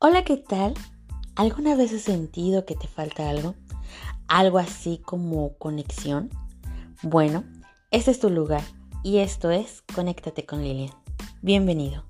Hola, ¿qué tal? ¿Alguna vez has sentido que te falta algo? ¿Algo así como conexión? Bueno, este es tu lugar y esto es Conéctate con Lilian. Bienvenido.